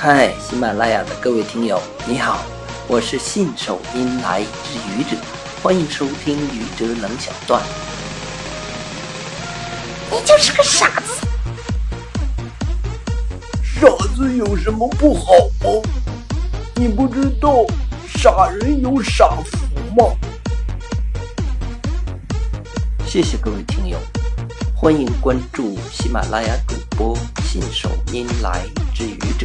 嗨，喜马拉雅的各位听友，你好，我是信手拈来之愚者，欢迎收听愚者冷小段。你就是个傻子，傻子有什么不好吗？你不知道傻人有傻福吗？谢谢各位听友，欢迎关注喜马拉雅主播信手拈来之愚者。